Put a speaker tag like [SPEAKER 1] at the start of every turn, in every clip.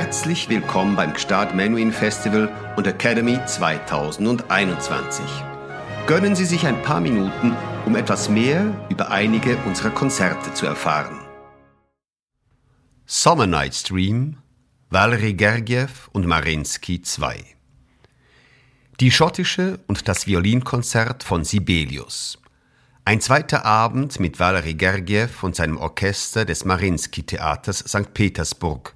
[SPEAKER 1] Herzlich willkommen beim Gstaad Menuhin Festival und Academy 2021. Gönnen Sie sich ein paar Minuten, um etwas mehr über einige unserer Konzerte zu erfahren. Summer Night Stream, Valery Gergiev und Marinsky 2. Die schottische und das Violinkonzert von Sibelius. Ein zweiter Abend mit Valery Gergiev und seinem Orchester des Marinsky Theaters St. Petersburg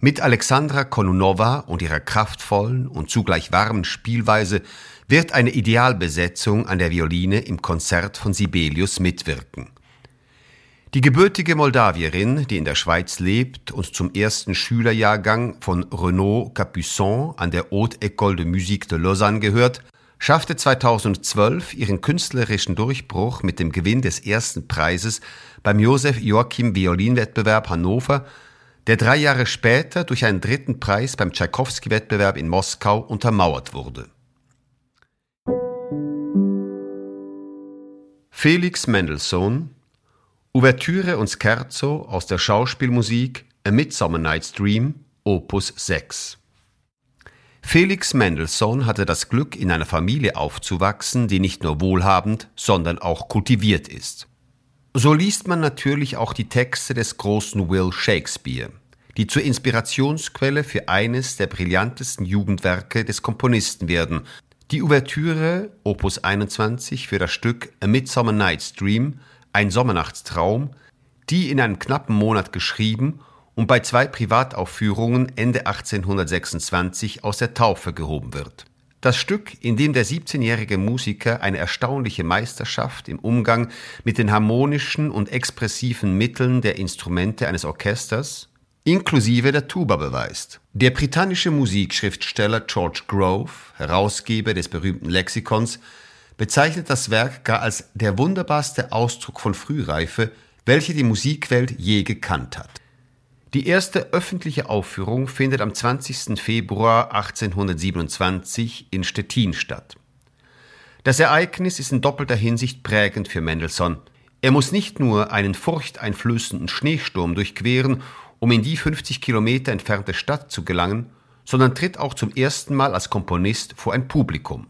[SPEAKER 1] mit Alexandra Konunova und ihrer kraftvollen und zugleich warmen Spielweise wird eine Idealbesetzung an der Violine im Konzert von Sibelius mitwirken. Die gebürtige Moldawierin, die in der Schweiz lebt und zum ersten Schülerjahrgang von Renaud Capuçon an der Haute École de Musique de Lausanne gehört, schaffte 2012 ihren künstlerischen Durchbruch mit dem Gewinn des ersten Preises beim Josef Joachim Violinwettbewerb Hannover der drei Jahre später durch einen dritten Preis beim Tschaikowski-Wettbewerb in Moskau untermauert wurde. Felix Mendelssohn Ouvertüre und Scherzo aus der Schauspielmusik A Midsummer Night's Dream, Opus 6 Felix Mendelssohn hatte das Glück, in einer Familie aufzuwachsen, die nicht nur wohlhabend, sondern auch kultiviert ist. So liest man natürlich auch die Texte des großen Will Shakespeare, die zur Inspirationsquelle für eines der brillantesten Jugendwerke des Komponisten werden. Die Ouvertüre Opus 21 für das Stück A Midsummer Night's Dream, ein Sommernachtstraum, die in einem knappen Monat geschrieben und bei zwei Privataufführungen Ende 1826 aus der Taufe gehoben wird. Das Stück, in dem der 17-jährige Musiker eine erstaunliche Meisterschaft im Umgang mit den harmonischen und expressiven Mitteln der Instrumente eines Orchesters, inklusive der Tuba beweist. Der britannische Musikschriftsteller George Grove, Herausgeber des berühmten Lexikons, bezeichnet das Werk gar als der wunderbarste Ausdruck von Frühreife, welche die Musikwelt je gekannt hat. Die erste öffentliche Aufführung findet am 20. Februar 1827 in Stettin statt. Das Ereignis ist in doppelter Hinsicht prägend für Mendelssohn. Er muss nicht nur einen furchteinflößenden Schneesturm durchqueren, um in die 50 Kilometer entfernte Stadt zu gelangen, sondern tritt auch zum ersten Mal als Komponist vor ein Publikum.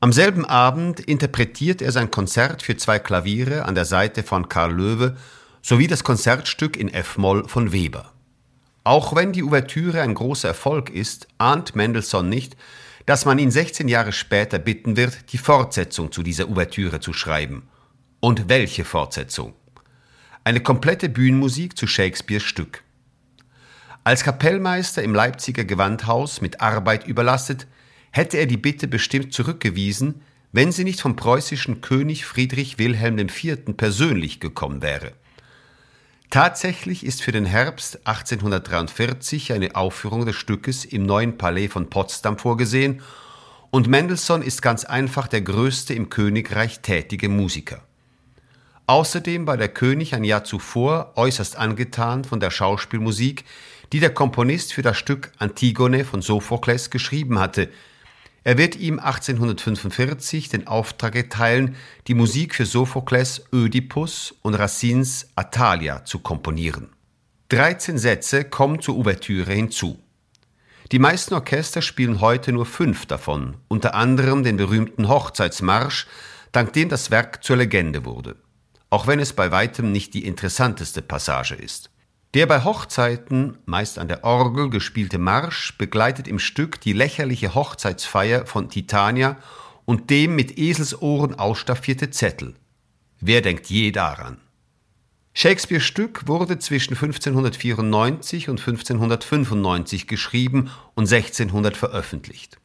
[SPEAKER 1] Am selben Abend interpretiert er sein Konzert für zwei Klaviere an der Seite von Karl Löwe sowie das Konzertstück in F-Moll von Weber. Auch wenn die Ouvertüre ein großer Erfolg ist, ahnt Mendelssohn nicht, dass man ihn 16 Jahre später bitten wird, die Fortsetzung zu dieser Ouvertüre zu schreiben. Und welche Fortsetzung? Eine komplette Bühnenmusik zu Shakespeares Stück. Als Kapellmeister im Leipziger Gewandhaus mit Arbeit überlastet, hätte er die Bitte bestimmt zurückgewiesen, wenn sie nicht vom preußischen König Friedrich Wilhelm IV. persönlich gekommen wäre. Tatsächlich ist für den Herbst 1843 eine Aufführung des Stückes im neuen Palais von Potsdam vorgesehen und Mendelssohn ist ganz einfach der größte im Königreich tätige Musiker. Außerdem war der König ein Jahr zuvor äußerst angetan von der Schauspielmusik, die der Komponist für das Stück Antigone von Sophokles geschrieben hatte, er wird ihm 1845 den Auftrag erteilen, die Musik für Sophokles Ödipus und Racines Atalia zu komponieren. 13 Sätze kommen zur Ouvertüre hinzu. Die meisten Orchester spielen heute nur fünf davon, unter anderem den berühmten Hochzeitsmarsch, dank dem das Werk zur Legende wurde, auch wenn es bei weitem nicht die interessanteste Passage ist. Der bei Hochzeiten, meist an der Orgel gespielte Marsch begleitet im Stück die lächerliche Hochzeitsfeier von Titania und dem mit Eselsohren ausstaffierte Zettel. Wer denkt je daran? Shakespeares Stück wurde zwischen 1594 und 1595 geschrieben und 1600 veröffentlicht.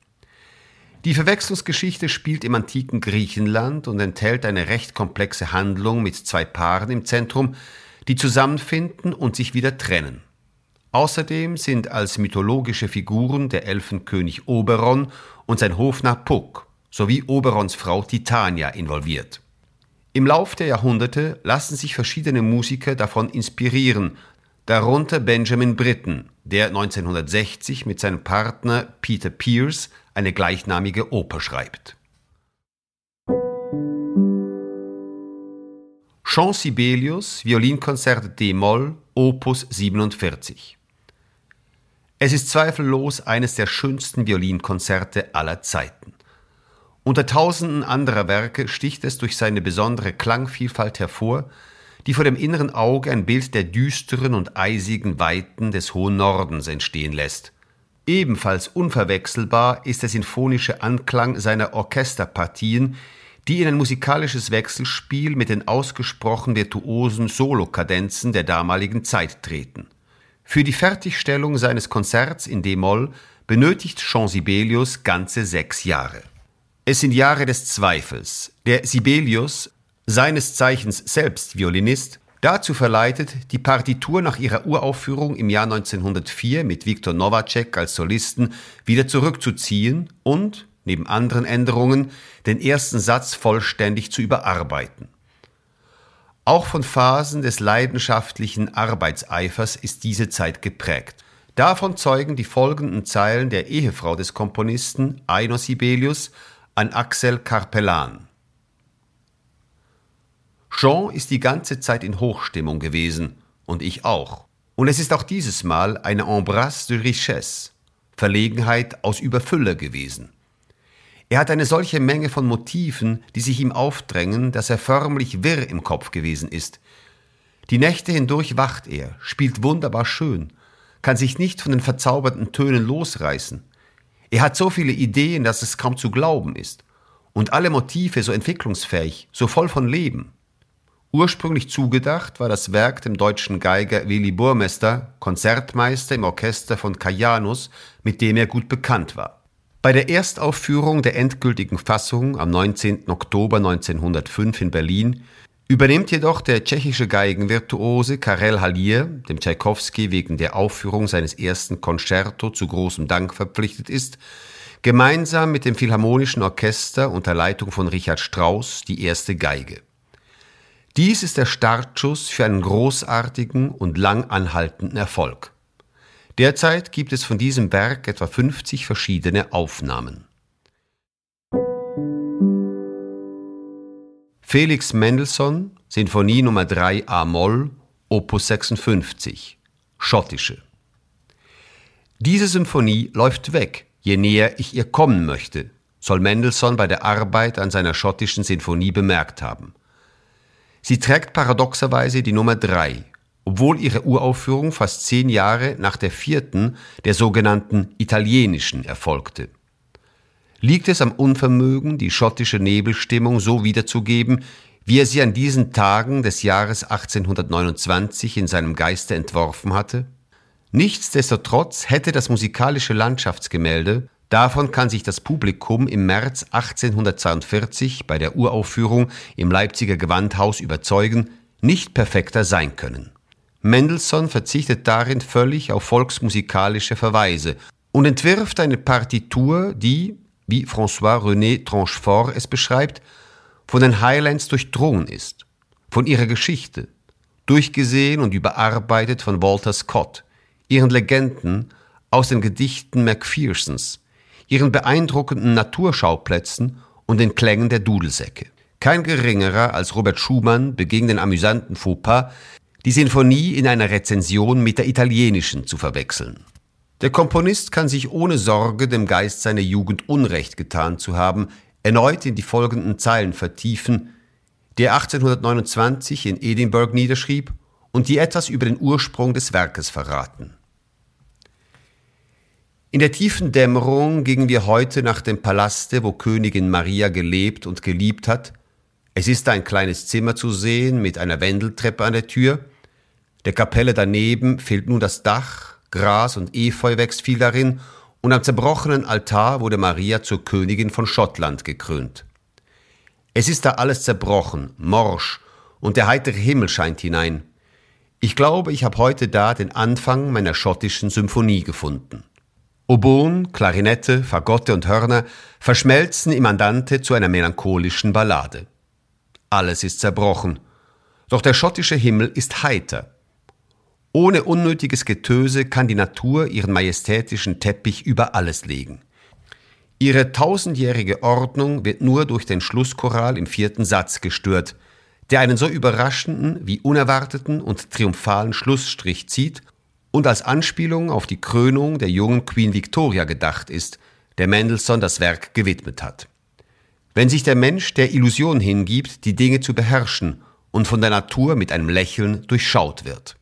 [SPEAKER 1] Die Verwechslungsgeschichte spielt im antiken Griechenland und enthält eine recht komplexe Handlung mit zwei Paaren im Zentrum, die zusammenfinden und sich wieder trennen. Außerdem sind als mythologische Figuren der Elfenkönig Oberon und sein Hofnarr Puck sowie Oberons Frau Titania involviert. Im Lauf der Jahrhunderte lassen sich verschiedene Musiker davon inspirieren, darunter Benjamin Britten, der 1960 mit seinem Partner Peter Pierce eine gleichnamige Oper schreibt. Jean Sibelius, Violinkonzert D-Moll, Opus 47. Es ist zweifellos eines der schönsten Violinkonzerte aller Zeiten. Unter tausenden anderer Werke sticht es durch seine besondere Klangvielfalt hervor, die vor dem inneren Auge ein Bild der düsteren und eisigen Weiten des hohen Nordens entstehen lässt. Ebenfalls unverwechselbar ist der sinfonische Anklang seiner Orchesterpartien, die in ein musikalisches Wechselspiel mit den ausgesprochen virtuosen Solokadenzen der damaligen Zeit treten. Für die Fertigstellung seines Konzerts in D-Moll benötigt Jean Sibelius ganze sechs Jahre. Es sind Jahre des Zweifels, der Sibelius, seines Zeichens selbst Violinist, dazu verleitet, die Partitur nach ihrer Uraufführung im Jahr 1904 mit Viktor Novacek als Solisten wieder zurückzuziehen und, neben anderen Änderungen, den ersten Satz vollständig zu überarbeiten. Auch von Phasen des leidenschaftlichen Arbeitseifers ist diese Zeit geprägt. Davon zeugen die folgenden Zeilen der Ehefrau des Komponisten Aino Sibelius an Axel Carpellan. Jean ist die ganze Zeit in Hochstimmung gewesen und ich auch. Und es ist auch dieses Mal eine Embrasse de Richesse, Verlegenheit aus Überfülle gewesen. Er hat eine solche Menge von Motiven, die sich ihm aufdrängen, dass er förmlich wirr im Kopf gewesen ist. Die Nächte hindurch wacht er, spielt wunderbar schön, kann sich nicht von den verzauberten Tönen losreißen. Er hat so viele Ideen, dass es kaum zu glauben ist. Und alle Motive so entwicklungsfähig, so voll von Leben. Ursprünglich zugedacht war das Werk dem deutschen Geiger Willy Burmester, Konzertmeister im Orchester von Kajanus, mit dem er gut bekannt war. Bei der Erstaufführung der endgültigen Fassung am 19. Oktober 1905 in Berlin übernimmt jedoch der tschechische Geigenvirtuose Karel Hallier, dem Tschaikowski wegen der Aufführung seines ersten Concerto zu großem Dank verpflichtet ist, gemeinsam mit dem Philharmonischen Orchester unter Leitung von Richard Strauss die erste Geige. Dies ist der Startschuss für einen großartigen und lang anhaltenden Erfolg. Derzeit gibt es von diesem Werk etwa 50 verschiedene Aufnahmen. Felix Mendelssohn, Sinfonie Nummer 3 A-Moll, Opus 56, schottische. Diese Symphonie läuft weg, je näher ich ihr kommen möchte, soll Mendelssohn bei der Arbeit an seiner schottischen Sinfonie bemerkt haben. Sie trägt paradoxerweise die Nummer drei, obwohl ihre Uraufführung fast zehn Jahre nach der vierten, der sogenannten italienischen, erfolgte. Liegt es am Unvermögen, die schottische Nebelstimmung so wiederzugeben, wie er sie an diesen Tagen des Jahres 1829 in seinem Geiste entworfen hatte? Nichtsdestotrotz hätte das musikalische Landschaftsgemälde, Davon kann sich das Publikum im März 1842 bei der Uraufführung im Leipziger Gewandhaus überzeugen, nicht perfekter sein können. Mendelssohn verzichtet darin völlig auf volksmusikalische Verweise und entwirft eine Partitur, die, wie François René Tranchefort es beschreibt, von den Highlands durchdrungen ist, von ihrer Geschichte, durchgesehen und überarbeitet von Walter Scott, ihren Legenden aus den Gedichten Macphersons, ihren beeindruckenden Naturschauplätzen und den Klängen der Dudelsäcke. Kein geringerer als Robert Schumann beging den amüsanten Fauxpas, die Sinfonie in einer Rezension mit der italienischen zu verwechseln. Der Komponist kann sich ohne Sorge, dem Geist seiner Jugend Unrecht getan zu haben, erneut in die folgenden Zeilen vertiefen, der 1829 in Edinburgh niederschrieb und die etwas über den Ursprung des Werkes verraten. In der tiefen Dämmerung gingen wir heute nach dem Palaste, wo Königin Maria gelebt und geliebt hat. Es ist ein kleines Zimmer zu sehen mit einer Wendeltreppe an der Tür. Der Kapelle daneben fehlt nun das Dach, Gras und Efeu wächst viel darin, und am zerbrochenen Altar wurde Maria zur Königin von Schottland gekrönt. Es ist da alles zerbrochen, morsch, und der heitere Himmel scheint hinein. Ich glaube, ich habe heute da den Anfang meiner schottischen Symphonie gefunden. Oboen, Klarinette, Fagotte und Hörner verschmelzen im Andante zu einer melancholischen Ballade. Alles ist zerbrochen, doch der schottische Himmel ist heiter. Ohne unnötiges Getöse kann die Natur ihren majestätischen Teppich über alles legen. Ihre tausendjährige Ordnung wird nur durch den Schlusschoral im vierten Satz gestört, der einen so überraschenden wie unerwarteten und triumphalen Schlussstrich zieht und als Anspielung auf die Krönung der jungen Queen Victoria gedacht ist, der Mendelssohn das Werk gewidmet hat. Wenn sich der Mensch der Illusion hingibt, die Dinge zu beherrschen und von der Natur mit einem Lächeln durchschaut wird.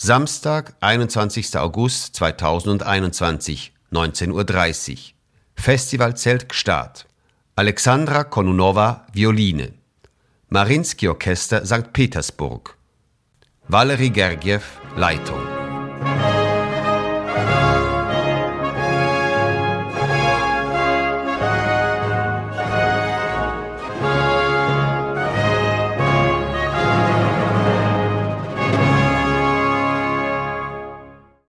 [SPEAKER 1] Samstag, 21. August 2021, 19.30 Uhr. Festivalzelt Gstaad. Alexandra Konunova, Violine. Marinsky Orchester St. Petersburg. Valery Gergiev, Leitung.